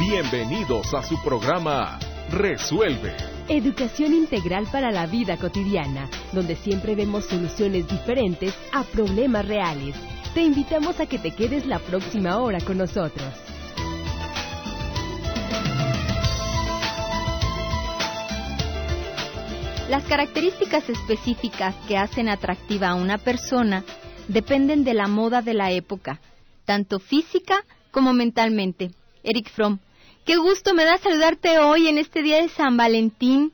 Bienvenidos a su programa Resuelve. Educación integral para la vida cotidiana, donde siempre vemos soluciones diferentes a problemas reales. Te invitamos a que te quedes la próxima hora con nosotros. Las características específicas que hacen atractiva a una persona dependen de la moda de la época, tanto física como mentalmente. Eric Fromm, qué gusto me da saludarte hoy en este día de San Valentín.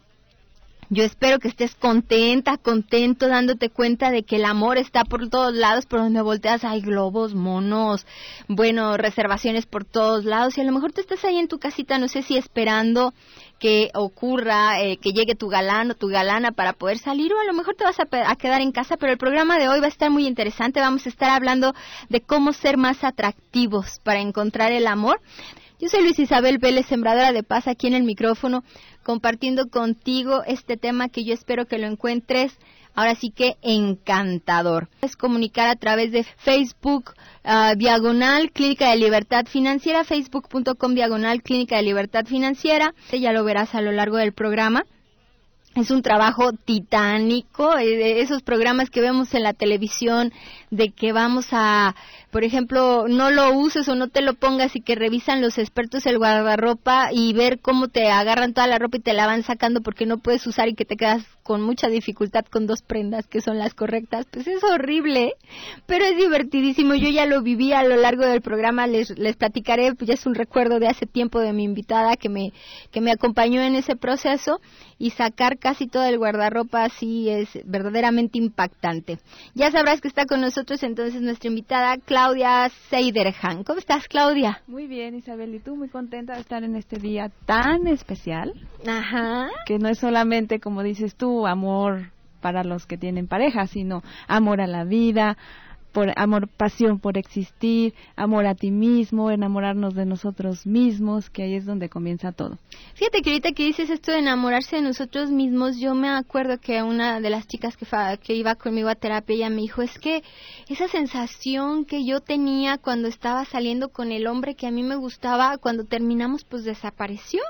Yo espero que estés contenta, contento, dándote cuenta de que el amor está por todos lados, por donde volteas hay globos, monos, bueno, reservaciones por todos lados y a lo mejor tú estás ahí en tu casita, no sé si esperando que ocurra, eh, que llegue tu galán o tu galana para poder salir o a lo mejor te vas a, quedar en casa, pero el programa de hoy va a estar muy interesante. Vamos a estar hablando de cómo ser más atractivos para encontrar el amor. Yo soy Luis Isabel Vélez, sembradora de paz aquí en el micrófono, compartiendo contigo este tema que yo espero que lo encuentres ahora sí que encantador. Es comunicar a través de Facebook uh, diagonal Clínica de Libertad Financiera, facebook.com diagonal Clínica de Libertad Financiera. Ya lo verás a lo largo del programa. Es un trabajo titánico, eh, esos programas que vemos en la televisión de que vamos a por ejemplo, no lo uses o no te lo pongas y que revisan los expertos el guardarropa y ver cómo te agarran toda la ropa y te la van sacando porque no puedes usar y que te quedas con mucha dificultad con dos prendas que son las correctas, pues es horrible, pero es divertidísimo. Yo ya lo viví a lo largo del programa, les, les platicaré, pues ya es un recuerdo de hace tiempo de mi invitada que me, que me acompañó en ese proceso y sacar casi todo el guardarropa así es verdaderamente impactante. Ya sabrás que está con nosotros entonces nuestra invitada Claudia Seiderhan. ¿Cómo estás, Claudia? Muy bien, Isabel. ¿Y tú? Muy contenta de estar en este día tan especial. Ajá. Que no es solamente, como dices tú, amor para los que tienen pareja, sino amor a la vida, por amor, pasión por existir, amor a ti mismo, enamorarnos de nosotros mismos, que ahí es donde comienza todo. Fíjate que ahorita que dices esto de enamorarse de nosotros mismos, yo me acuerdo que una de las chicas que, que iba conmigo a terapia, ella me dijo, es que esa sensación que yo tenía cuando estaba saliendo con el hombre que a mí me gustaba, cuando terminamos, pues desapareció.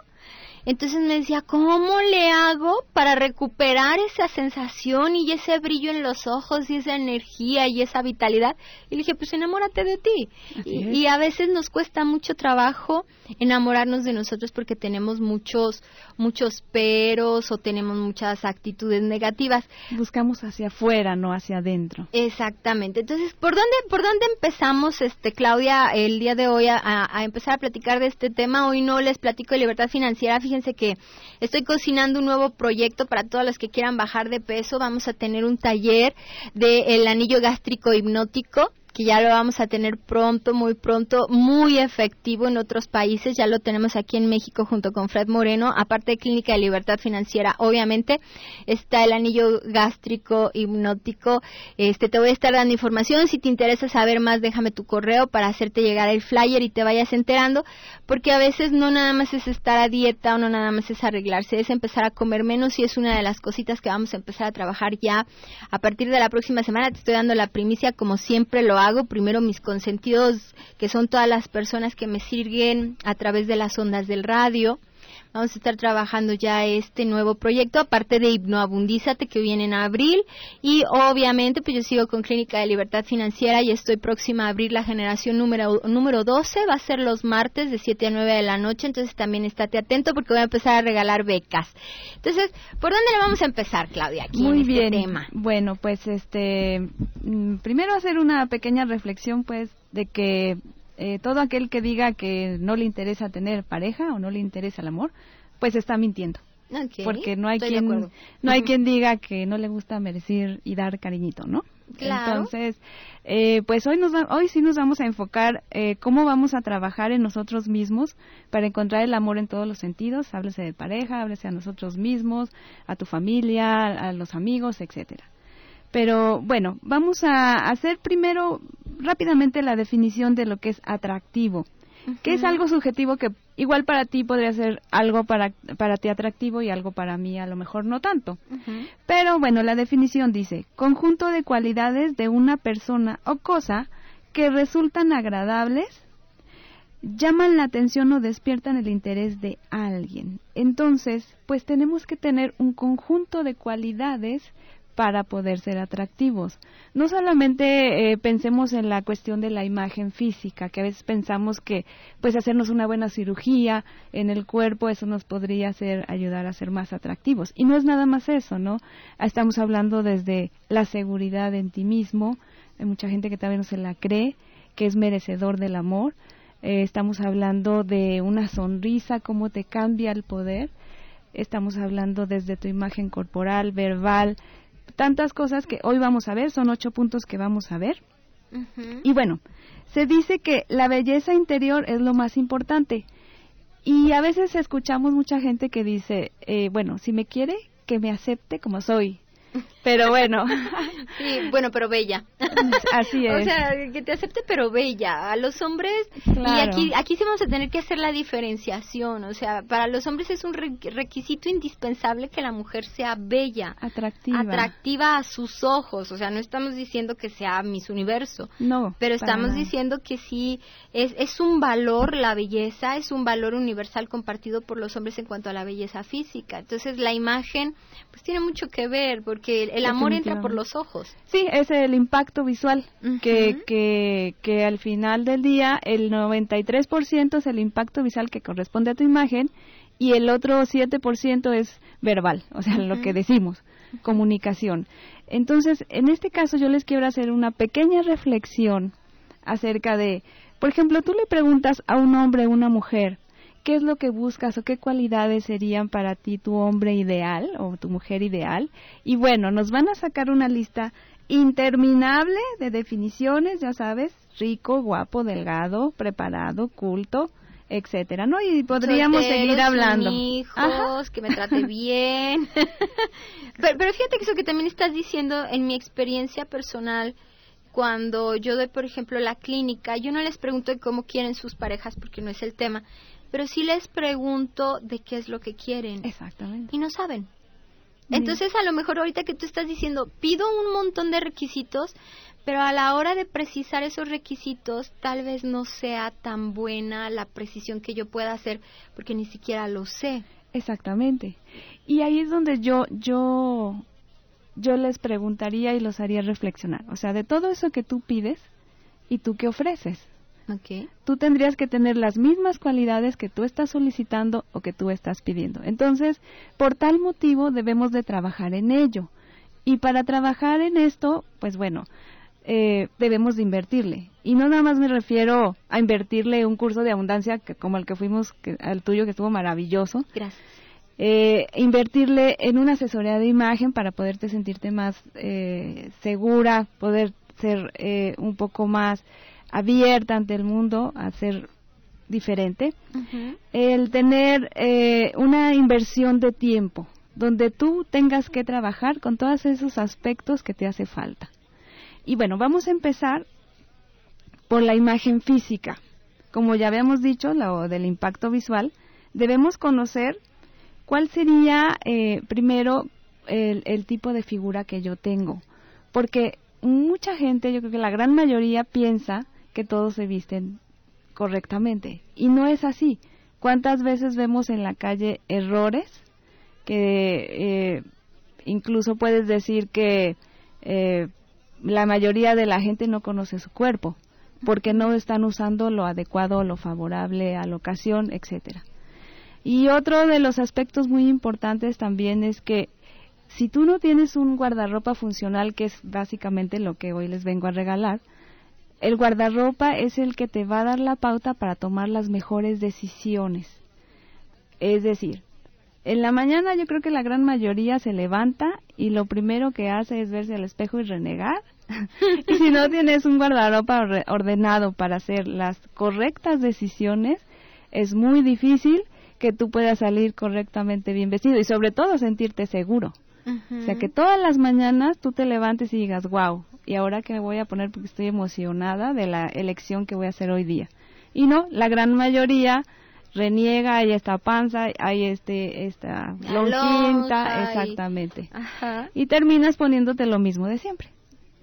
Entonces me decía, ¿cómo le hago para recuperar esa sensación y ese brillo en los ojos y esa energía y esa vitalidad? Y le dije, pues enamórate de ti. Y, a veces nos cuesta mucho trabajo enamorarnos de nosotros porque tenemos muchos, muchos peros o tenemos muchas actitudes negativas. Buscamos hacia afuera, no hacia adentro. Exactamente. Entonces, ¿por dónde, por dónde empezamos, este, Claudia, el día de hoy a, a empezar a platicar de este tema? Hoy no les platico de libertad financiera. Fíjense que estoy cocinando un nuevo proyecto para todas las que quieran bajar de peso. Vamos a tener un taller del anillo gástrico hipnótico que ya lo vamos a tener pronto, muy pronto, muy efectivo en otros países. Ya lo tenemos aquí en México junto con Fred Moreno. Aparte de Clínica de Libertad Financiera, obviamente, está el anillo gástrico hipnótico. Este, te voy a estar dando información. Si te interesa saber más, déjame tu correo para hacerte llegar el flyer y te vayas enterando. Porque a veces no nada más es estar a dieta o no nada más es arreglarse, es empezar a comer menos y es una de las cositas que vamos a empezar a trabajar ya a partir de la próxima semana. Te estoy dando la primicia como siempre lo hago. Primero mis consentidos, que son todas las personas que me siguen a través de las ondas del radio. Vamos a estar trabajando ya este nuevo proyecto, aparte de Hipnoabundízate, que viene en abril. Y obviamente, pues yo sigo con Clínica de Libertad Financiera y estoy próxima a abrir la generación número, número 12. Va a ser los martes de 7 a 9 de la noche, entonces también estate atento porque voy a empezar a regalar becas. Entonces, ¿por dónde le vamos a empezar, Claudia, aquí Muy en este bien. tema? Bueno, pues este, mm, primero hacer una pequeña reflexión, pues, de que eh, todo aquel que diga que no le interesa tener pareja o no le interesa el amor, pues está mintiendo. porque no hay quien no hay quien diga que no le gusta merecer y dar cariñito, ¿no? Entonces, eh, pues hoy nos hoy sí nos vamos a enfocar eh, cómo vamos a trabajar en nosotros mismos para encontrar el amor en todos los sentidos. Háblese de pareja, háblese a nosotros mismos, a tu familia, a los amigos, etcétera. Pero bueno, vamos a hacer primero rápidamente la definición de lo que es atractivo, que es algo subjetivo que igual para ti podría ser algo para, para ti atractivo y algo para mí a lo mejor no tanto. Pero bueno, la definición dice, conjunto de cualidades de una persona o cosa que resultan agradables llaman la atención o despiertan el interés de alguien. Entonces, pues tenemos que tener un conjunto de cualidades para poder ser atractivos. No solamente eh, pensemos en la cuestión de la imagen física, que a veces pensamos que pues hacernos una buena cirugía en el cuerpo eso nos podría hacer ayudar a ser más atractivos. Y no es nada más eso, ¿no? Estamos hablando desde la seguridad en ti mismo, hay mucha gente que también no se la cree, que es merecedor del amor. Eh, estamos hablando de una sonrisa, cómo te cambia el poder. Estamos hablando desde tu imagen corporal, verbal, tantas cosas que hoy vamos a ver, son ocho puntos que vamos a ver. Y bueno, se dice que la belleza interior es lo más importante. Y a veces escuchamos mucha gente que dice, eh, bueno, si me quiere, que me acepte como soy. Pero bueno. Sí, bueno, pero bella. Así es. O sea, que te acepte, pero bella. A los hombres, y aquí, aquí sí vamos a tener que hacer la diferenciación. O sea, para los hombres es un requisito indispensable que la mujer sea bella. Atractiva. Atractiva a sus ojos. O sea, no estamos diciendo que sea Miss Universo. No. Pero estamos diciendo que sí, es, es un valor la belleza, es un valor universal compartido por los hombres en cuanto a la belleza física. Entonces, la imagen, pues tiene mucho que ver, porque que el amor entra por los ojos. Sí, es el impacto visual, que, que, que al final del día el 93% es el impacto visual que corresponde a tu imagen y el otro 7% es verbal, o sea, lo que decimos, comunicación. Entonces, en este caso yo les quiero hacer una pequeña reflexión acerca de, por ejemplo, tú le preguntas a un hombre o una mujer, qué es lo que buscas o qué cualidades serían para ti tu hombre ideal o tu mujer ideal. Y bueno, nos van a sacar una lista interminable de definiciones, ya sabes, rico, guapo, delgado, preparado, culto, etcétera, ¿no? Y podríamos seguir hablando. hijos, que me trate bien. pero, pero, fíjate que eso que también estás diciendo en mi experiencia personal, cuando yo doy, por ejemplo, la clínica, yo no les pregunto cómo quieren sus parejas porque no es el tema, pero sí les pregunto de qué es lo que quieren. Exactamente. Y no saben. Entonces, a lo mejor ahorita que tú estás diciendo, pido un montón de requisitos, pero a la hora de precisar esos requisitos, tal vez no sea tan buena la precisión que yo pueda hacer, porque ni siquiera lo sé. Exactamente. Y ahí es donde yo, yo, yo les preguntaría y los haría reflexionar. O sea, de todo eso que tú pides y tú qué ofreces. Okay. Tú tendrías que tener las mismas cualidades que tú estás solicitando o que tú estás pidiendo. Entonces, por tal motivo debemos de trabajar en ello. Y para trabajar en esto, pues bueno, eh, debemos de invertirle. Y no nada más me refiero a invertirle un curso de abundancia que, como el que fuimos, que, al tuyo que estuvo maravilloso. Gracias. Eh, invertirle en una asesoría de imagen para poderte sentirte más eh, segura, poder ser eh, un poco más abierta ante el mundo a ser diferente, el tener eh, una inversión de tiempo donde tú tengas que trabajar con todos esos aspectos que te hace falta. Y bueno, vamos a empezar por la imagen física. Como ya habíamos dicho, lo del impacto visual, debemos conocer cuál sería eh, primero el, el tipo de figura que yo tengo. Porque mucha gente, yo creo que la gran mayoría piensa que todos se visten correctamente. Y no es así. ¿Cuántas veces vemos en la calle errores que eh, incluso puedes decir que eh, la mayoría de la gente no conoce su cuerpo porque no están usando lo adecuado, lo favorable a la ocasión, etcétera. Y otro de los aspectos muy importantes también es que si tú no tienes un guardarropa funcional, que es básicamente lo que hoy les vengo a regalar, el guardarropa es el que te va a dar la pauta para tomar las mejores decisiones. Es decir, en la mañana yo creo que la gran mayoría se levanta y lo primero que hace es verse al espejo y renegar. y si no tienes un guardarropa ordenado para hacer las correctas decisiones, es muy difícil que tú puedas salir correctamente bien vestido y sobre todo sentirte seguro. O sea, que todas las mañanas tú te levantes y digas, wow, ¿y ahora qué voy a poner? Porque estoy emocionada de la elección que voy a hacer hoy día. Y no, la gran mayoría reniega, hay esta panza, hay este, esta exactamente. Y terminas poniéndote lo mismo de siempre.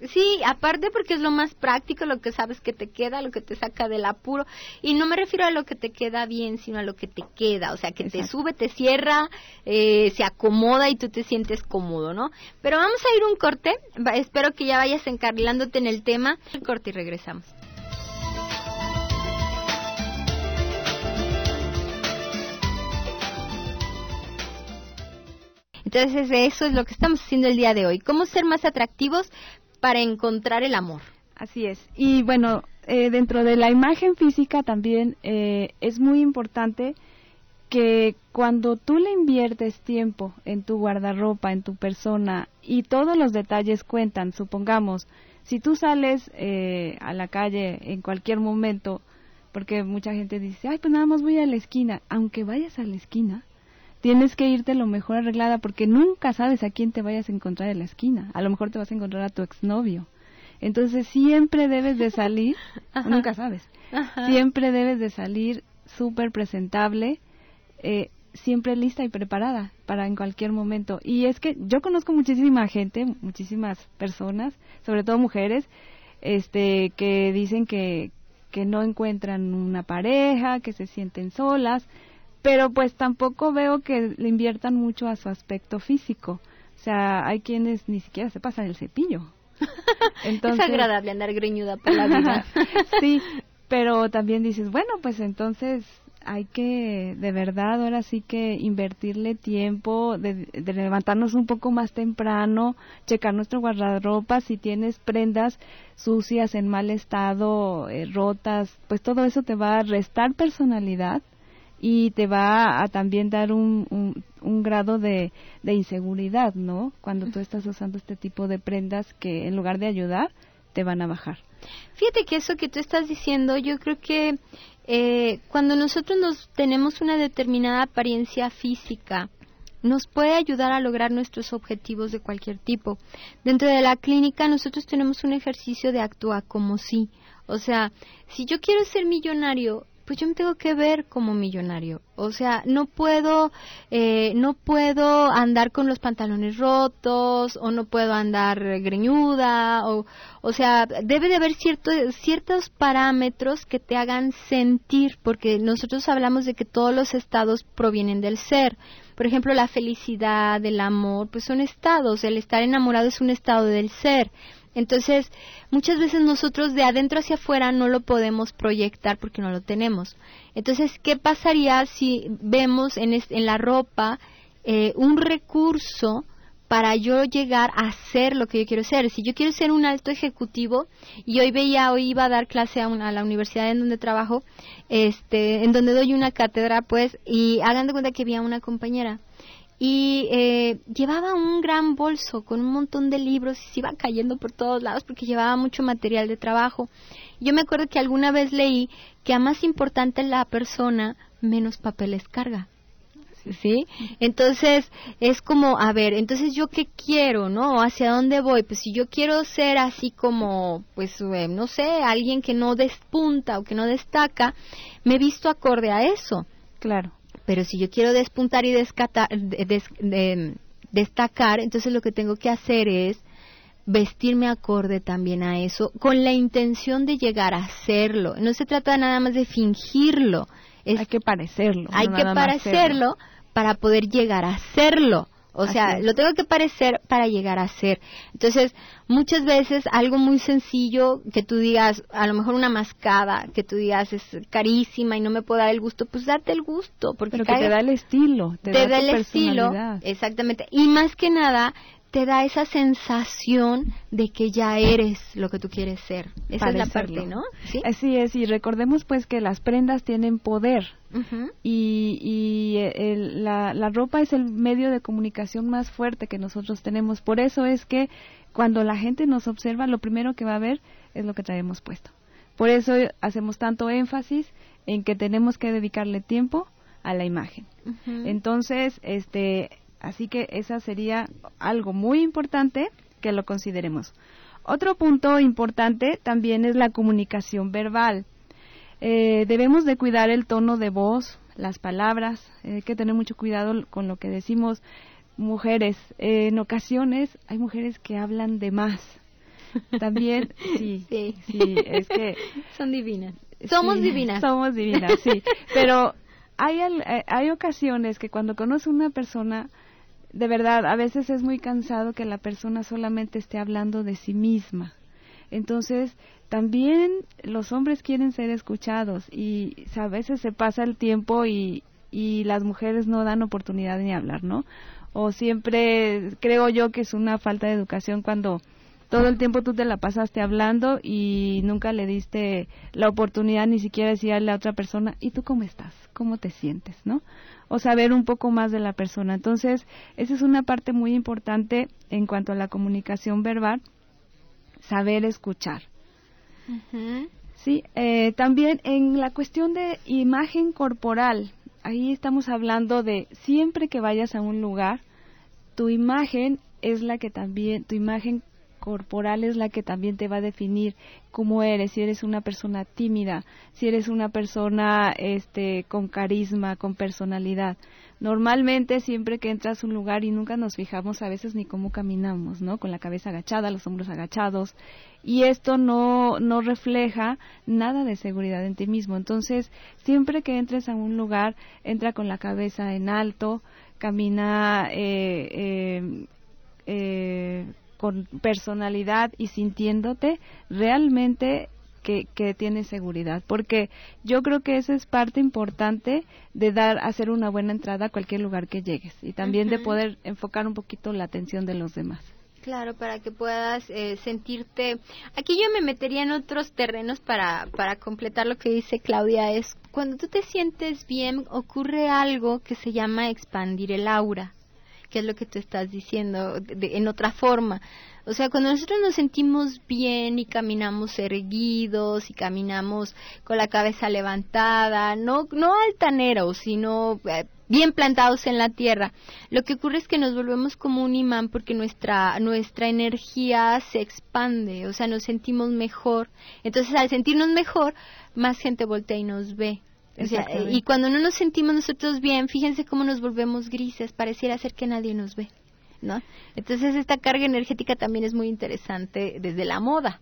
Sí, aparte porque es lo más práctico, lo que sabes que te queda, lo que te saca del apuro. Y no me refiero a lo que te queda bien, sino a lo que te queda. O sea, que te sube, te cierra, eh, se acomoda y tú te sientes cómodo, ¿no? Pero vamos a ir un corte. espero que ya vayas encarrilándote en el tema. El corte y regresamos. Entonces eso es lo que estamos haciendo el día de hoy. ¿Cómo ser más atractivos para encontrar el amor? Así es. Y bueno, eh, dentro de la imagen física también eh, es muy importante que cuando tú le inviertes tiempo en tu guardarropa, en tu persona y todos los detalles cuentan, supongamos, si tú sales eh, a la calle en cualquier momento, porque mucha gente dice, ay, pues nada más voy a la esquina, aunque vayas a la esquina, tienes que irte lo mejor arreglada porque nunca sabes a quién te vayas a encontrar en la esquina. A lo mejor te vas a encontrar a tu exnovio. Entonces siempre debes de salir, nunca sabes, siempre debes de salir súper presentable, eh, siempre lista y preparada para en cualquier momento. Y es que yo conozco muchísima gente, muchísimas personas, sobre todo mujeres, este, que dicen que, que no encuentran una pareja, que se sienten solas, pero pues tampoco veo que le inviertan mucho a su aspecto físico. O sea, hay quienes ni siquiera se pasan el cepillo. Entonces, es agradable andar greñuda por la vida. sí, pero también dices, bueno, pues entonces hay que, de verdad, ahora sí que invertirle tiempo, de, levantarnos un poco más temprano, checar nuestro guardarropa, si tienes prendas sucias, en mal estado, eh, rotas, pues todo eso te va a restar personalidad y te va a también dar un, un, grado de, de, inseguridad, ¿no? Cuando tú estás usando este tipo de prendas que en lugar de ayudar, te van a bajar. Fíjate que eso que tú estás diciendo, yo creo que eh, cuando nosotros nos tenemos una determinada apariencia física, nos puede ayudar a lograr nuestros objetivos de cualquier tipo. Dentro de la clínica nosotros tenemos un ejercicio de actuar como si. O sea, si yo quiero ser millonario, pues yo me tengo que ver como millonario. O sea, no puedo, eh, no puedo andar con los pantalones rotos o no puedo andar greñuda o, o sea, debe de haber ciertos parámetros que te hagan sentir, porque nosotros hablamos de que todos los estados provienen del ser. Por ejemplo, la felicidad, el amor, pues son estados. El estar enamorado es un estado del ser. Entonces, muchas veces nosotros de adentro hacia afuera no lo podemos proyectar porque no lo tenemos. Entonces, ¿qué pasaría si vemos en, en la ropa eh, un recurso para yo llegar a ser lo que yo quiero ser? Si yo quiero ser un alto ejecutivo, y hoy veía, hoy iba a dar clase a, a la universidad en donde trabajo, este, en donde doy una cátedra, pues, y hagan de cuenta que había una compañera y eh, llevaba un gran bolso con un montón de libros y se iba cayendo por todos lados porque llevaba mucho material de trabajo. Yo me acuerdo que alguna vez leí que a más importante la persona, menos papeles carga. ¿Sí? Entonces es como, a ver, entonces yo qué quiero, ¿no? ¿Hacia dónde voy? Pues si yo quiero ser así como, pues, eh, no sé, alguien que no despunta o que no destaca, me he visto acorde a eso. Claro. Pero si yo quiero despuntar y destacar, entonces lo que tengo que hacer es vestirme acorde también a eso, con la intención de llegar a hacerlo. No se trata nada más de fingirlo. hay que parecerlo. Hay que parecerlo para poder llegar a hacerlo. O sea, lo tengo que parecer para llegar a ser. Entonces, muchas veces algo muy sencillo que tú digas, a lo mejor una mascada, que tú digas es carísima y no me puedo dar el gusto, pues date el gusto. Porque Pero que te da el estilo, te, da, el estilo. Exactamente. Y más que nada, te da esa sensación de que ya eres lo que tú quieres ser. Esa es la parte, ¿no? Así es, y recordemos pues que las prendas tienen poder y, y eh, la, la ropa es el medio de comunicación más fuerte que nosotros tenemos. Por eso es que cuando la gente nos observa, lo primero que va a ver es lo que traemos puesto. Por eso hacemos tanto énfasis en que tenemos que dedicarle tiempo a la imagen. Entonces, este, Así que esa sería algo muy importante que lo consideremos. Otro punto importante también es la comunicación verbal. Eh, debemos de cuidar el tono de voz, las palabras, hay que tener mucho cuidado con lo que decimos mujeres. en ocasiones hay mujeres que hablan de más También, sí, Sí. sí, es que Son divinas. Somos Sí, divinas. Somos divinas, sí. Pero hay, eh, hay ocasiones que cuando conoce una persona, de verdad, a veces es muy cansado que la persona solamente esté hablando de sí misma. Entonces, también los hombres quieren ser escuchados y a veces se pasa el tiempo y, y las mujeres no dan oportunidad ni hablar, ¿no? O siempre creo yo que es una falta de educación cuando todo el tiempo tú te la pasaste hablando y nunca le diste la oportunidad ni siquiera de decirle a la otra persona, ¿y tú cómo estás? ¿Cómo te sientes? ¿No? O saber un poco más de la persona. Entonces, esa es una parte muy importante en cuanto a la comunicación verbal, saber escuchar. Sí, eh, también en la cuestión de imagen corporal, ahí estamos hablando de siempre que vayas a un lugar, tu imagen es la que también, tu imagen corporal es la que también te va a definir cómo eres, si eres una persona tímida, si eres una persona este con carisma, con personalidad. Normalmente siempre que entras a un lugar y nunca nos fijamos a veces ni cómo caminamos, ¿no? Con la cabeza agachada, los hombros agachados y esto no no refleja nada de seguridad en ti mismo. Entonces, siempre que entres a un lugar, entra con la cabeza en alto, camina eh, eh, eh, con personalidad y sintiéndote realmente que, que tienes seguridad, porque yo creo que esa es parte importante de dar, hacer una buena entrada a cualquier lugar que llegues y también de poder enfocar un poquito la atención de los demás. Claro, para que puedas eh, sentirte. Aquí yo me metería en otros terrenos para, para completar lo que dice Claudia. Es cuando tú te sientes bien, ocurre algo que se llama expandir el aura, que es lo que tú estás diciendo en otra forma. O sea, cuando nosotros nos sentimos bien y caminamos erguidos y caminamos con la cabeza levantada, no, no altaneros, sino eh, bien plantados en la tierra, lo que ocurre es que nos volvemos como un imán porque nuestra, nuestra energía se expande, o sea, nos sentimos mejor. Entonces, al sentirnos mejor, más gente voltea y nos ve. O sea, Exactamente. y cuando no nos sentimos nosotros bien, fíjense cómo nos volvemos grises, pareciera ser que nadie nos ve. ¿no? Entonces esta carga energética también es muy interesante desde la moda,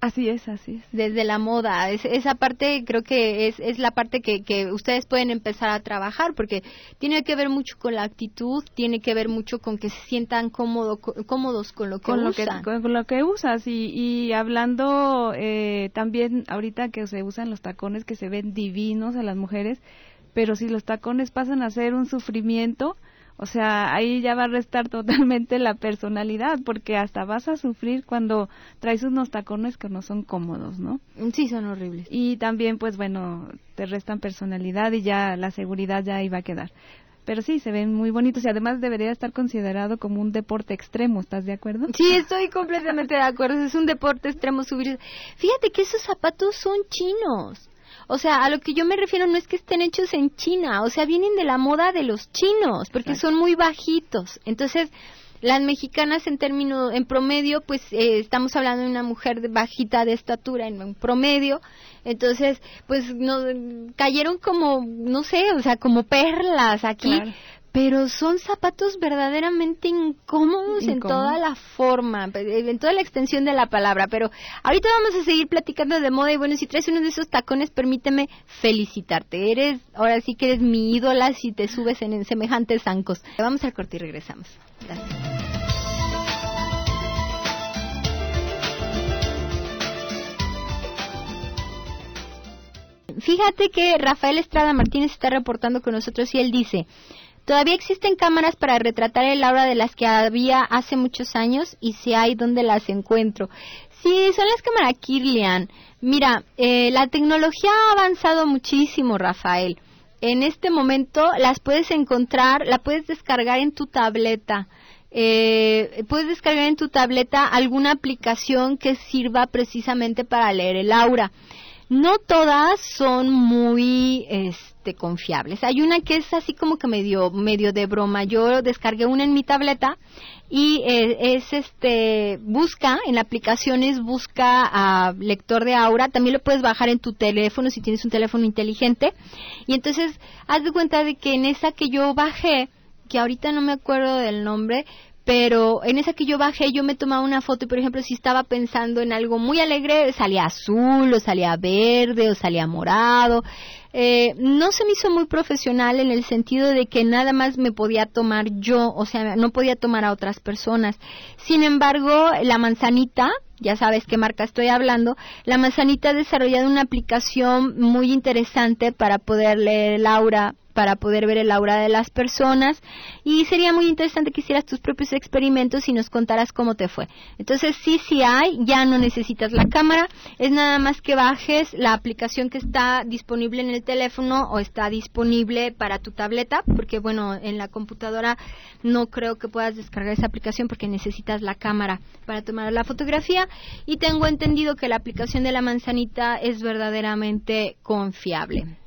Así es, así es. desde la moda. Es- esa parte creo que es, es la parte que, que ustedes pueden empezar a trabajar porque tiene que ver mucho con la actitud, tiene que ver mucho con que se sientan cómodo, cómodos con lo que con lo que usan. con, con lo que usas y, y hablando eh, también ahorita que se usan los tacones que se ven divinos a las mujeres pero si los tacones pasan a ser un sufrimiento o sea ahí ya va a restar totalmente la personalidad porque hasta vas a sufrir cuando traes unos tacones que no son cómodos no Sí, son horribles. y también pues bueno te restan personalidad y ya la seguridad ya ahí va a quedar pero sí se ven muy bonitos y además debería estar considerado como un deporte extremo ¿estás de acuerdo? Sí, estoy completamente de acuerdo. Es un deporte extremo subir. Fíjate que esos zapatos son chinos. O sea, a lo que yo me refiero no es que estén hechos en China, o sea, vienen de la moda de los chinos, porque Exacto. son muy bajitos. Entonces, las mexicanas en términos, en promedio, pues eh, estamos hablando de una mujer de- bajita de estatura en promedio. Entonces, pues nos cayeron como, no sé, o sea, como perlas aquí. Claro. Pero son zapatos verdaderamente incómodos en toda la forma, en toda la extensión de la palabra. Pero ahorita vamos a seguir platicando de moda y bueno, si traes uno de esos tacones, permíteme felicitarte. Eres, ahora sí que eres mi ídola si te subes en, en semejantes zancos. Vamos al corte y regresamos. Gracias. Fíjate que Rafael Estrada Martínez está reportando con nosotros y él dice, todavía existen cámaras para retratar el aura de las que había hace muchos años y si hay, ¿dónde las encuentro? Sí, son las cámaras Kirlian. Mira, eh, la tecnología ha avanzado muchísimo, Rafael. En este momento las puedes encontrar, la puedes descargar en tu tableta. Eh, puedes descargar en tu tableta alguna aplicación que sirva precisamente para leer el aura. No todas son muy este confiables. Hay una que es así como que medio medio de broma. Yo descargué una en mi tableta y eh, es este busca en aplicaciones busca a lector de aura. También lo puedes bajar en tu teléfono si tienes un teléfono inteligente. Y entonces haz de cuenta de que en esa que yo bajé que ahorita no me acuerdo del nombre, pero en esa que yo bajé yo me tomaba una foto y por ejemplo si estaba pensando en algo muy alegre salía azul o salía verde o salía morado eh, no se me hizo muy profesional en el sentido de que nada más me podía tomar yo, o sea, no podía tomar a otras personas. Sin embargo, la manzanita, ya sabes qué marca estoy hablando, la manzanita ha desarrollado una aplicación muy interesante para poder leer el aura para poder ver el aura de las personas y sería muy interesante que hicieras tus propios experimentos y nos contaras cómo te fue. Entonces sí, sí hay, ya no necesitas la cámara, es nada más que bajes la aplicación que está disponible en el teléfono o está disponible para tu tableta, porque bueno, en la computadora no creo que puedas descargar esa aplicación porque necesitas la cámara para tomar la fotografía y tengo entendido que la aplicación de la manzanita es verdaderamente confiable.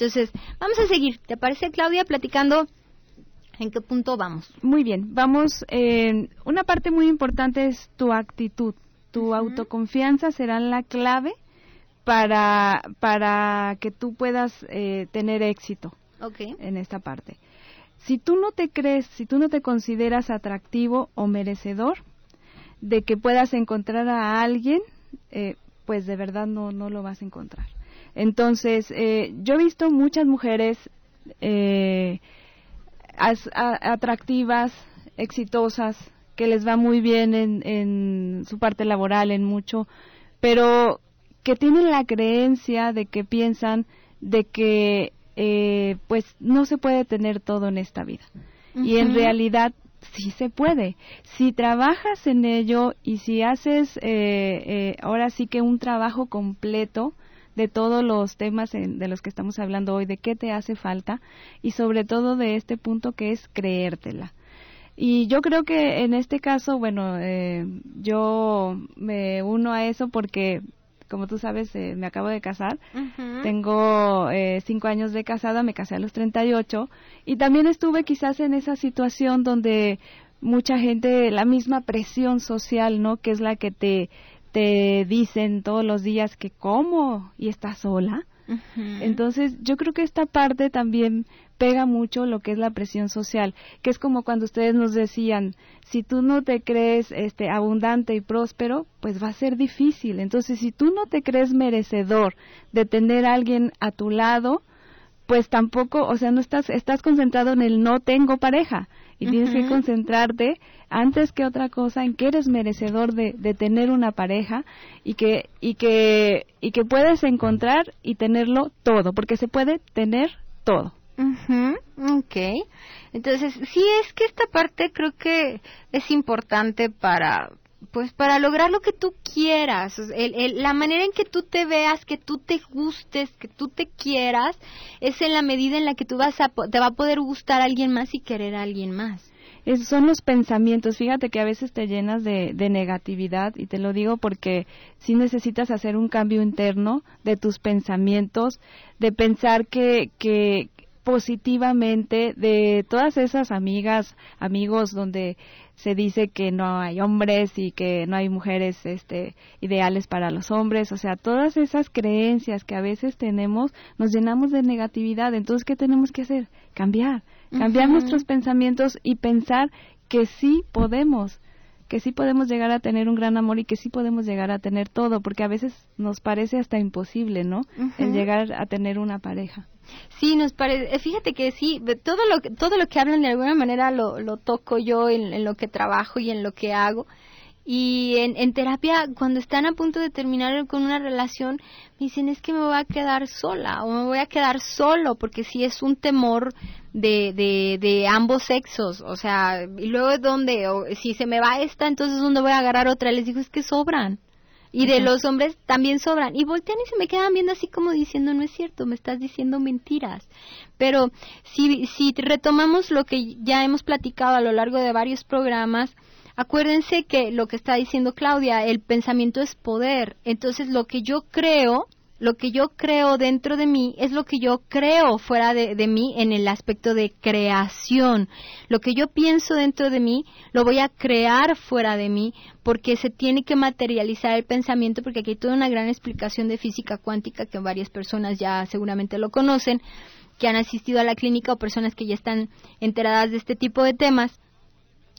Entonces, vamos a seguir. ¿Te parece, Claudia, platicando en qué punto vamos? Muy bien, vamos. Eh, una parte muy importante es tu actitud. Tu autoconfianza será la clave para, para que tú puedas eh, tener éxito en esta parte. Si tú no te crees, si tú no te consideras atractivo o merecedor de que puedas encontrar a alguien, eh, pues de verdad no, no lo vas a encontrar. Entonces, eh, yo he visto muchas mujeres eh, atractivas, exitosas, que les va muy bien en, en su parte laboral, en mucho, pero que tienen la creencia de que piensan de que eh, pues no se puede tener todo en esta vida. Y en realidad sí se puede. Si trabajas en ello y si haces ahora sí que un trabajo completo, de todos los temas de los que estamos hablando hoy, de qué te hace falta y sobre todo de este punto que es creértela. Y yo creo que en este caso, bueno, eh, yo me uno a eso porque, como tú sabes, eh, me acabo de casar. Tengo eh, cinco años de casada, me casé a los 38 y también estuve quizás en esa situación donde mucha gente, la misma presión social, ¿no? Que es la que te te dicen todos los días que cómo y estás sola. Entonces, yo creo que esta parte también pega mucho lo que es la presión social, que es como cuando ustedes nos decían, si tú no te crees este abundante y próspero, pues va a ser difícil. Entonces, si tú no te crees merecedor de tener a alguien a tu lado, pues tampoco, o sea, no estás estás concentrado en el no tengo pareja y tienes que concentrarte antes que otra cosa en que eres merecedor de, de, tener una pareja y que y que y que puedes encontrar y tenerlo todo porque se puede tener todo. Okay entonces sí es que esta parte creo que es importante para pues para lograr lo que tú quieras, la manera en que tú te veas, que tú te gustes, que tú te quieras, es en la medida en la que tú vas a, te va a poder gustar a alguien más y querer a alguien más. Esos son los pensamientos. Fíjate que a veces te llenas de, de negatividad y te lo digo porque si necesitas hacer un cambio interno de tus pensamientos, de pensar que, que positivamente de todas esas amigas, amigos donde se dice que no hay hombres y que no hay mujeres este, ideales para los hombres, o sea, todas esas creencias que a veces tenemos nos llenamos de negatividad, entonces ¿qué tenemos que hacer? Cambiar, cambiar nuestros pensamientos y pensar que sí podemos, que sí podemos llegar a tener un gran amor y que sí podemos llegar a tener todo, porque a veces nos parece hasta imposible, ¿no? El llegar a tener una pareja. Sí, nos parece, eh, fíjate que sí, todo lo, todo lo que hablan de alguna manera lo, toco yo en, lo que trabajo y en lo que hago. Y en, en, terapia, cuando están a punto de terminar con una relación, me dicen es que me voy a quedar sola o me voy a quedar solo, porque sí es un temor de, de, de ambos sexos. O sea, y luego dónde, o si se me va esta, entonces ¿dónde voy a agarrar otra? Les digo, es que sobran y de los hombres también sobran. Y voltean y se me quedan viendo así como diciendo, no es cierto, me estás diciendo mentiras. Pero si, si retomamos lo que ya hemos platicado a lo largo de varios programas, acuérdense que lo que está diciendo Claudia, el pensamiento es poder. Entonces lo que yo creo lo que yo creo dentro de mí es lo que yo creo fuera de, mí en el aspecto de creación. Lo que yo pienso dentro de mí lo voy a crear fuera de mí porque se tiene que materializar el pensamiento porque aquí hay toda una gran explicación de física cuántica que varias personas ya seguramente lo conocen, que han asistido a la clínica o personas que ya están enteradas de este tipo de temas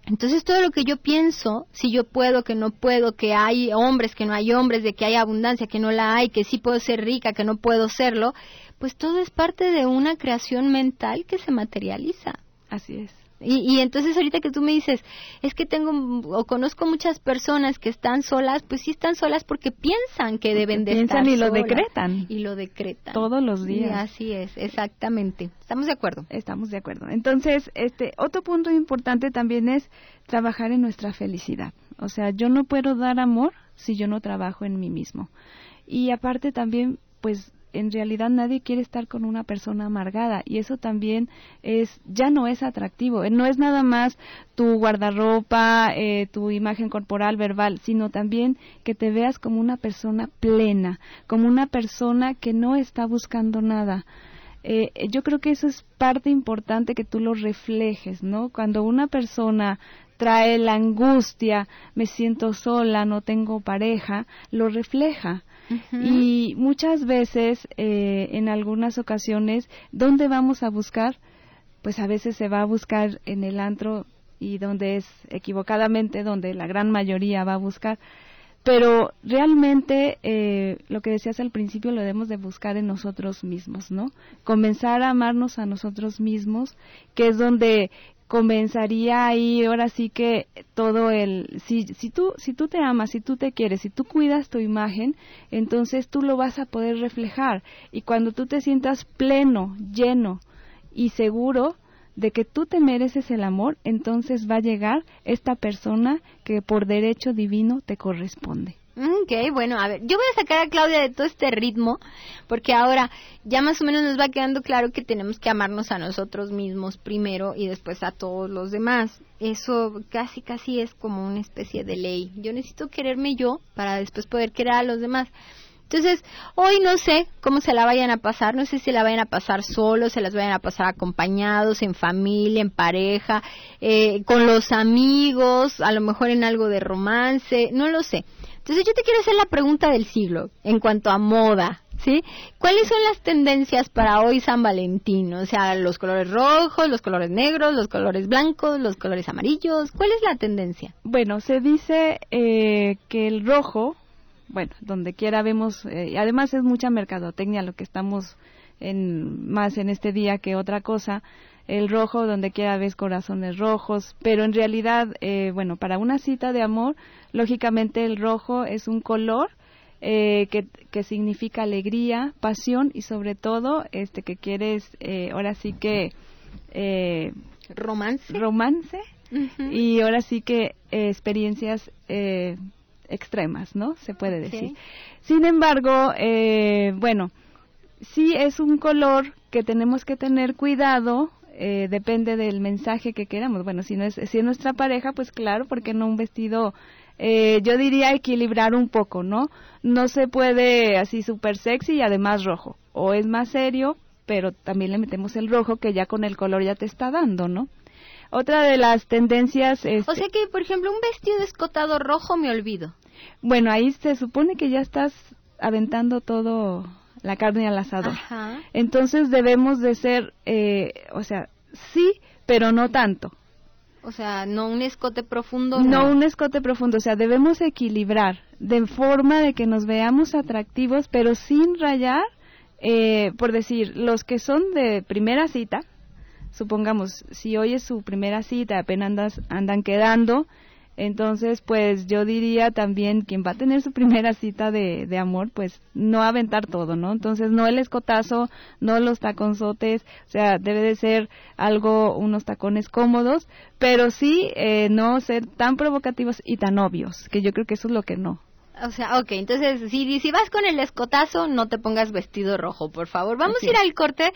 Entonces todo lo que yo pienso, si yo puedo, que no puedo, que hay hombres, que no hay hombres, de que hay abundancia, que no la hay, que sí puedo ser rica, que no puedo serlo, pues todo es parte de una creación mental que se materializa. Así es. Y, y, entonces ahorita que tú me dices, es que tengo o conozco muchas personas que están solas, pues sí están solas porque piensan que deben de piensan estar y lo decretan. Y lo decretan. Todos los días. así es, exactamente. Estamos de acuerdo. Estamos de acuerdo. Entonces, este otro punto importante también es trabajar en nuestra felicidad. O sea, yo no puedo dar amor si yo no trabajo en mí mismo. Y aparte también, pues en realidad nadie quiere estar con una persona amargada y eso también es ya no es atractivo no es nada más tu guardarropa eh, tu imagen corporal verbal sino también que te veas como una persona plena como una persona que no está buscando nada eh, yo creo que eso es parte importante que tú lo reflejes, ¿no? Cuando una persona trae la angustia, me siento sola, no tengo pareja, lo refleja. Y muchas veces, eh, en algunas ocasiones, ¿dónde vamos a buscar? Pues a veces se va a buscar en el antro y donde es equivocadamente donde la gran mayoría va a buscar. Pero realmente eh, lo que decías al principio lo debemos de buscar en nosotros mismos, ¿no? Comenzar a amarnos a nosotros mismos, que es donde comenzaría ahí ahora sí que todo el si si tú si tú te amas si tú te quieres si tú cuidas tu imagen entonces tú lo vas a poder reflejar. Y cuando tú te sientas pleno lleno y seguro de que tú te mereces el amor entonces va a llegar esta persona que por derecho divino te corresponde Ok, bueno, a ver, yo voy a sacar a Claudia de todo este ritmo, porque ahora ya más o menos nos va quedando claro que tenemos que amarnos a nosotros mismos primero y después a todos los demás. Eso casi, casi es como una especie de ley. Yo necesito quererme yo para después poder querer a los demás. Entonces, hoy no sé cómo se la vayan a pasar, no sé si la vayan a pasar solos, se las vayan a pasar acompañados, en familia, en pareja, eh, con los amigos, a lo mejor en algo de romance, no lo sé. Entonces yo te quiero hacer la pregunta del siglo en cuanto a moda, ¿sí? ¿Cuáles son las tendencias para hoy San Valentín? O sea, los colores rojos, los colores negros, los colores blancos, los colores amarillos. ¿Cuál es la tendencia? Bueno, se dice eh, que el rojo, bueno, donde quiera vemos, eh, además es mucha mercadotecnia lo que estamos en, más en este día que otra cosa, el rojo donde quiera ves corazones rojos, pero en realidad, eh, bueno, para una cita de amor, lógicamente el rojo es un color eh, que, que, significa alegría, pasión y sobre todo este que quieres, eh, ahora sí que eh, romance, romance y ahora sí que eh, experiencias eh, extremas, ¿no? Se puede decir. Sin embargo, eh, bueno, sí es un color que tenemos que tener cuidado eh, depende del mensaje que queramos. Bueno, si no es, si es nuestra pareja, pues claro, porque no un vestido, eh, yo diría equilibrar un poco, ¿no? No se puede así súper sexy y además rojo. O es más serio, pero también le metemos el rojo que ya con el color ya te está dando, ¿no? Otra de las tendencias es... O sea que, por ejemplo, un vestido escotado rojo me olvido. Bueno, ahí se supone que ya estás aventando todo la carne al asador. Entonces debemos de ser, eh, o sea, sí, pero no tanto. O sea, no un escote profundo. No, un escote profundo, o sea, debemos equilibrar de forma de que nos veamos atractivos, pero sin rayar, eh, por decir, los que son de primera cita, supongamos, si hoy es su primera cita, apenas andan quedando, entonces, pues yo diría también quien va a tener su primera cita de, de, amor, pues no aventar todo, ¿no? Entonces, no el escotazo, no los taconzotes, o sea, debe de ser algo, unos tacones cómodos, pero sí eh, no ser tan provocativos y tan obvios, que yo creo que eso es lo que no. O sea, ok, entonces si, si vas con el escotazo, no te pongas vestido rojo, por favor. Vamos a ir al corte.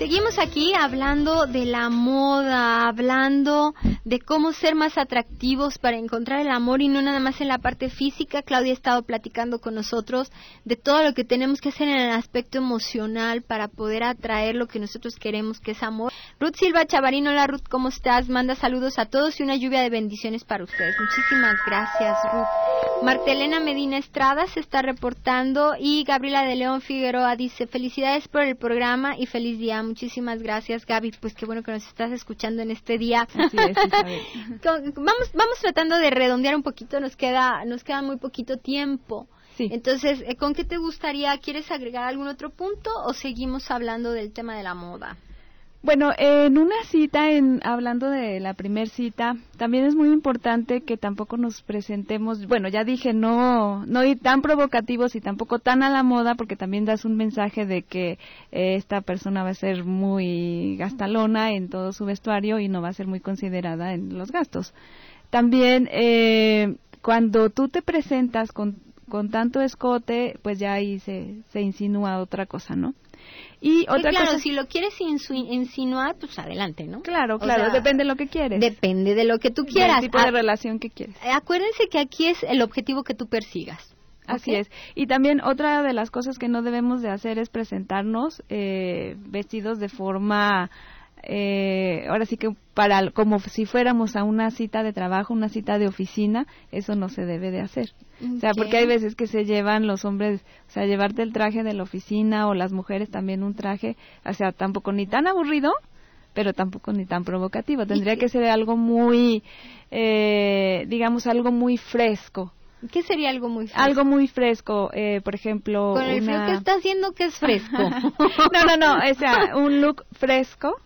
Seguimos aquí hablando de la moda, hablando de cómo ser más atractivos para encontrar el amor y no nada más en la parte física. Claudia ha estado platicando con nosotros de todo lo que tenemos que hacer en el aspecto emocional para poder atraer lo que nosotros queremos, que es amor. Ruth Silva Chavarino, hola Ruth, ¿cómo estás? Manda saludos a todos y una lluvia de bendiciones para ustedes. Muchísimas gracias, Ruth. Martelena Medina Estrada se está reportando y Gabriela de León Figueroa dice, felicidades por el programa y feliz día. Muchísimas gracias, Gaby. Pues qué bueno que nos estás escuchando en este día. vamos, vamos tratando de redondear un poquito, nos queda, nos queda muy poquito tiempo. Entonces, eh, ¿con qué te gustaría? ¿Quieres agregar algún otro punto o seguimos hablando del tema de la moda? Bueno, en una cita, en, hablando de la primer cita, también es muy importante que tampoco nos presentemos, bueno, ya dije, no, no ir tan provocativos y tampoco tan a la moda, porque también das un mensaje de que eh, esta persona va a ser muy gastalona en todo su vestuario y no va a ser muy considerada en los gastos. También, eh, cuando tú te presentas con, con tanto escote, pues ya ahí se, se insinúa otra cosa, ¿no? Y otra claro, si lo quieres insinuar, pues adelante, ¿no? Claro, claro, depende de lo que quieres. Depende de lo que tú quieras. El tipo de relación que quieres. Eh, acuérdense que aquí es el objetivo que tú persigas. Así es. Y también otra de las cosas que no debemos de hacer es presentarnos eh, vestidos de forma eh, ahora sí que para como si fuéramos a una cita de trabajo, una cita de oficina, eso no se debe de hacer. O sea, porque hay veces que se llevan los hombres, o sea, llevarte el traje de la oficina o las mujeres también un traje, o sea, tampoco ni tan aburrido, pero tampoco ni tan provocativo. Tendría que ser algo muy, eh, digamos, algo muy fresco. ¿Qué sería algo muy fresco? Algo muy fresco, eh, por ejemplo. Con el frío que está haciendo, que es fresco? no, no, no, o sea, un look fresco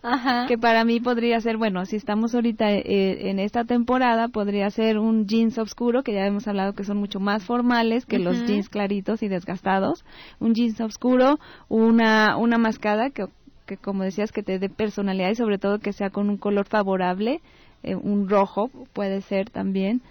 que para mí podría ser, bueno, si estamos ahorita eh, en esta temporada, podría ser un jeans oscuro, que ya hemos hablado que son mucho más formales que los jeans claritos y desgastados. Un jeans oscuro, una, una mascada que, que, como decías, que te dé personalidad y sobre todo que sea con un color favorable, eh, un rojo puede ser también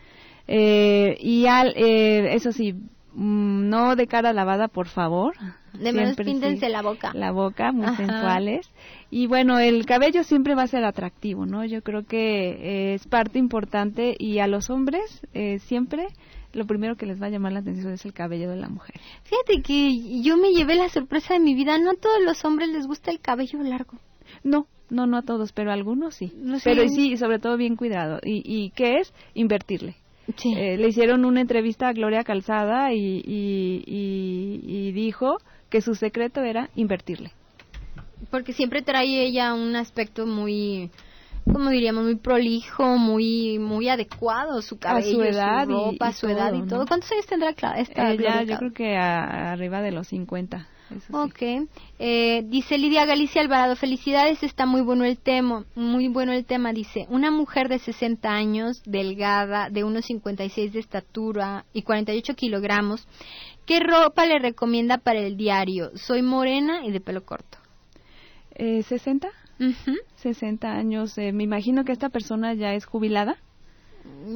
eh, y al, eh, eso sí, mm, no de cara lavada, por favor. De menos píntense la boca. La boca, muy sensuales. Y bueno, el cabello siempre va a ser atractivo, ¿no? Yo creo que eh, es parte importante y a los hombres siempre lo primero que les va a llamar la atención es el cabello de la mujer. Fíjate que yo me llevé la sorpresa de mi vida. No a todos los hombres les gusta el cabello largo. No, no, no a todos, pero a algunos sí. Pero sí, sobre todo bien cuidado. ¿Y, y qué es? Invertirle. Eh, le hicieron una entrevista a Gloria Calzada y, y, dijo que su secreto era invertirle. Porque siempre trae ella un aspecto muy, como diríamos, muy prolijo, muy muy adecuado, su cabello, a su edad su ropa, y, su edad y todo. ¿Cuántos años tendrá esta Ella, yo creo que arriba de los 50. Ok. Eh, dice Lidia Galicia Alvarado, felicidades, está muy bueno el tema, muy bueno el tema, dice, una mujer de 60 años, delgada, de unos 56 de estatura y 48 kilogramos, ¿qué ropa le recomienda para el diario? Soy morena y de pelo corto. Eh, ¿60? 60 años, eh, me imagino que esta persona ya es jubilada.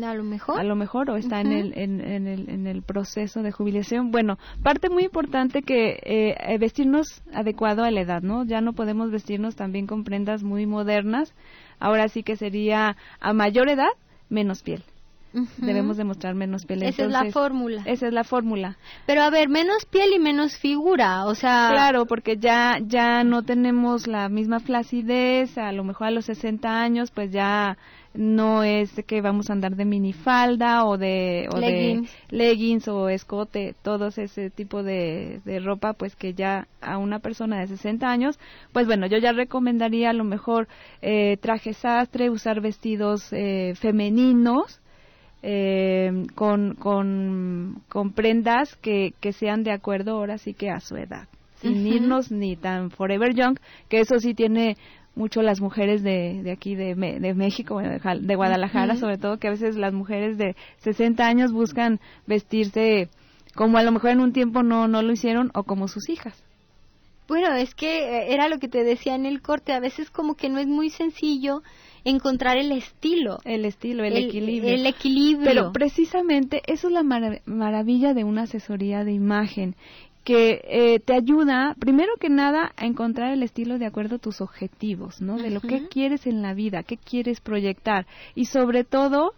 A lo mejor. A lo mejor, o está en, el, en, el, en el proceso de jubilación. Bueno, parte muy importante que eh, vestirnos adecuado a la edad, ¿no? Ya no podemos vestirnos también con prendas muy modernas. Ahora sí que sería a mayor edad, menos piel. Debemos demostrar menos piel. Esa es la fórmula. Esa es la fórmula. Pero a ver, menos piel y menos figura, o sea... Claro, porque ya, ya no tenemos la misma flacidez, a lo mejor a los 60 años pues ya no es que vamos a andar de minifalda o de, o leggings. de leggings o escote, todo ese tipo de, de, ropa, pues que ya a una persona de 60 años, pues bueno, yo ya recomendaría a lo mejor eh, traje sastre, usar vestidos eh, femeninos, eh, con, con, con, prendas que, que sean de acuerdo ahora sí que a su edad, sin irnos ni tan forever young, que eso sí tiene mucho las mujeres de, de aquí, de, de México, de Guadalajara, sobre todo, que a veces las mujeres de 60 años buscan vestirse como a lo mejor en un tiempo no, no lo hicieron o como sus hijas. Bueno, es que eh, era lo que te decía en el corte, a veces como que no es muy sencillo encontrar el estilo. El estilo, el, equilibrio. El equilibrio. Pero precisamente eso es la maravilla de una asesoría de imagen que eh, te ayuda, primero que nada, a encontrar el estilo de acuerdo a tus objetivos, ¿no? De lo que quieres en la vida, qué quieres proyectar y sobre todo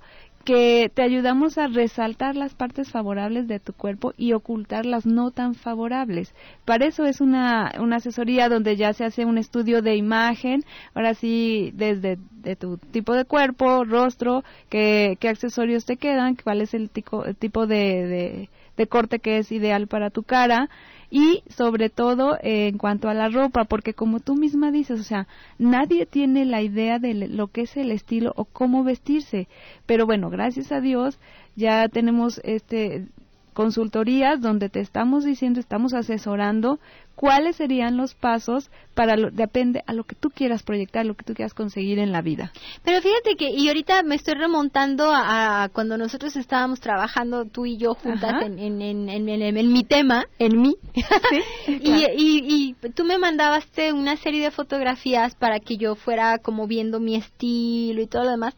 que te ayudamos a resaltar las partes favorables de tu cuerpo y ocultar las no tan favorables. Para eso es una, una asesoría donde ya se hace un estudio de imagen, ahora sí, desde de tu tipo de cuerpo, rostro, qué, qué accesorios te quedan, cuál es el, el tipo de, de corte que es ideal para tu cara y sobre todo eh, en cuanto a la ropa, porque como tú misma dices, o sea, nadie tiene la idea de lo que es el estilo o cómo vestirse, pero bueno, gracias a Dios ya tenemos este consultorías donde te estamos diciendo, estamos asesorando cuáles serían los pasos para lo, depende a lo que tú quieras proyectar, lo que tú quieras conseguir en la vida. Pero fíjate que y ahorita me estoy remontando a, cuando nosotros estábamos trabajando tú y yo juntas en, en, en, en, mi tema, en mí. y, y, y tú me mandabaste una serie de fotografías para que yo fuera como viendo mi estilo y todo lo demás.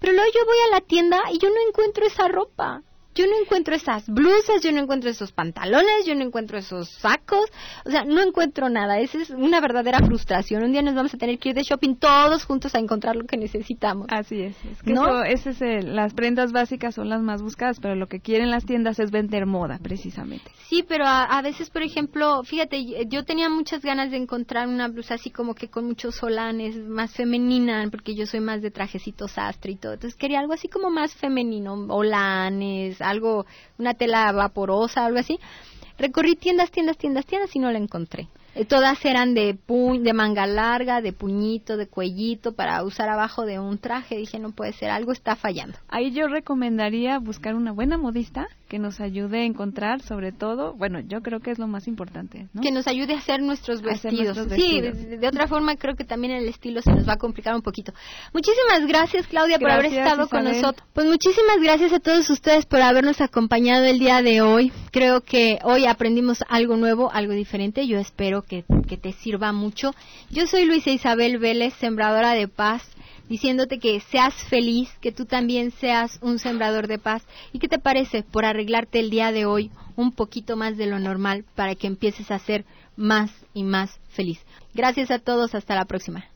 Pero luego yo voy a la tienda y yo no encuentro esa ropa yo no encuentro esas blusas, yo no encuentro esos pantalones, yo no encuentro esos sacos, o sea, no encuentro nada. Esa es una verdadera frustración. Un día nos vamos a tener que ir de shopping todos juntos a encontrar lo que necesitamos. Así es. es que ¿No? eso, es las prendas básicas son las más buscadas, pero lo que quieren las tiendas es vender moda, precisamente. Sí, pero a, veces, por ejemplo, fíjate, yo tenía muchas ganas de encontrar una blusa así como que con muchos solanes, más femenina, porque yo soy más de trajecitos sastre y todo. Entonces quería algo así como más femenino, olanes, algo, una tela vaporosa, algo así. Recorrí tiendas, tiendas, tiendas, tiendas y no la encontré. Eh, todas eran de, de manga larga, de puñito, de cuellito, para usar abajo de un traje. Dije, no puede ser, algo está fallando. Ahí yo recomendaría buscar una buena modista que nos ayude a encontrar, sobre todo, bueno, yo creo que es lo más importante. ¿no? Que nos ayude a hacer nuestros vestidos. Sí, de, otra forma creo que también el estilo se nos va a complicar un poquito. Muchísimas gracias, Claudia, por haber estado con nosotros. Pues muchísimas gracias a todos ustedes por habernos acompañado el día de hoy. Creo que hoy aprendimos algo nuevo, algo diferente. Yo espero que, que te sirva mucho. Yo soy Luisa Isabel Vélez, sembradora de paz diciéndote que seas feliz, que tú también seas un sembrador de paz. ¿Y qué te parece por arreglarte el día de hoy un poquito más de lo normal para que empieces a ser más y más feliz? Gracias a todos, hasta la próxima.